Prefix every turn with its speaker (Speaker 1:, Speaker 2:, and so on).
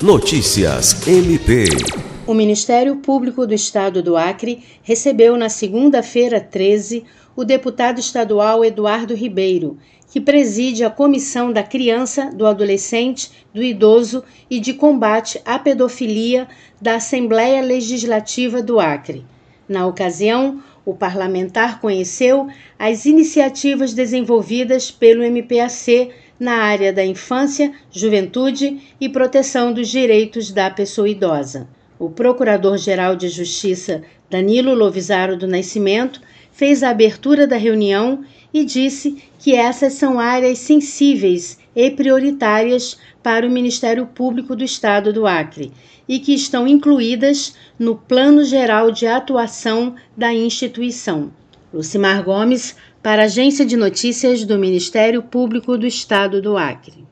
Speaker 1: Notícias MP.
Speaker 2: O Ministério Público do Estado do Acre recebeu na segunda-feira 13 o deputado estadual Eduardo Ribeiro, que preside a Comissão da Criança, do Adolescente, do Idoso e de Combate à Pedofilia da Assembleia Legislativa do Acre. Na ocasião, o parlamentar conheceu as iniciativas desenvolvidas pelo MPAC na área da infância, juventude e proteção dos direitos da pessoa idosa. O Procurador-Geral de Justiça, Danilo Lovisaro do Nascimento, fez a abertura da reunião e disse que essas são áreas sensíveis e prioritárias para o Ministério Público do Estado do Acre e que estão incluídas no Plano Geral de Atuação da instituição. Lucimar Gomes, para a Agência de Notícias do Ministério Público do Estado do Acre.